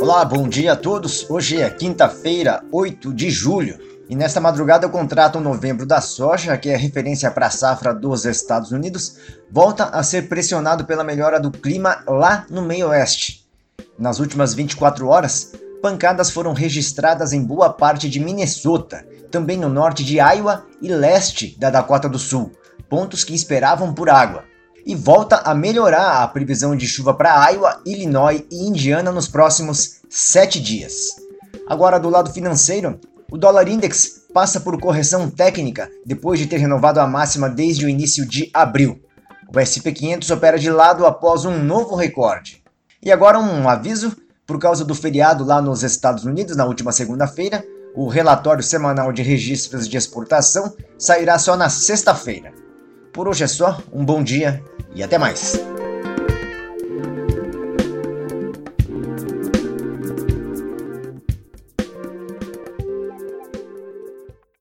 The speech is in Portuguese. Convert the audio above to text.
Olá, bom dia a todos. Hoje é quinta-feira, 8 de julho. E nesta madrugada o contrato novembro da soja, que é referência para a safra dos Estados Unidos, volta a ser pressionado pela melhora do clima lá no meio oeste. Nas últimas 24 horas, pancadas foram registradas em boa parte de Minnesota, também no norte de Iowa e leste da Dakota do Sul, pontos que esperavam por água. E volta a melhorar a previsão de chuva para Iowa, Illinois e Indiana nos próximos sete dias. Agora, do lado financeiro, o dólar index passa por correção técnica depois de ter renovado a máxima desde o início de abril. O SP 500 opera de lado após um novo recorde. E agora um aviso: por causa do feriado lá nos Estados Unidos na última segunda-feira, o relatório semanal de registros de exportação sairá só na sexta-feira. Por hoje é só, um bom dia e até mais!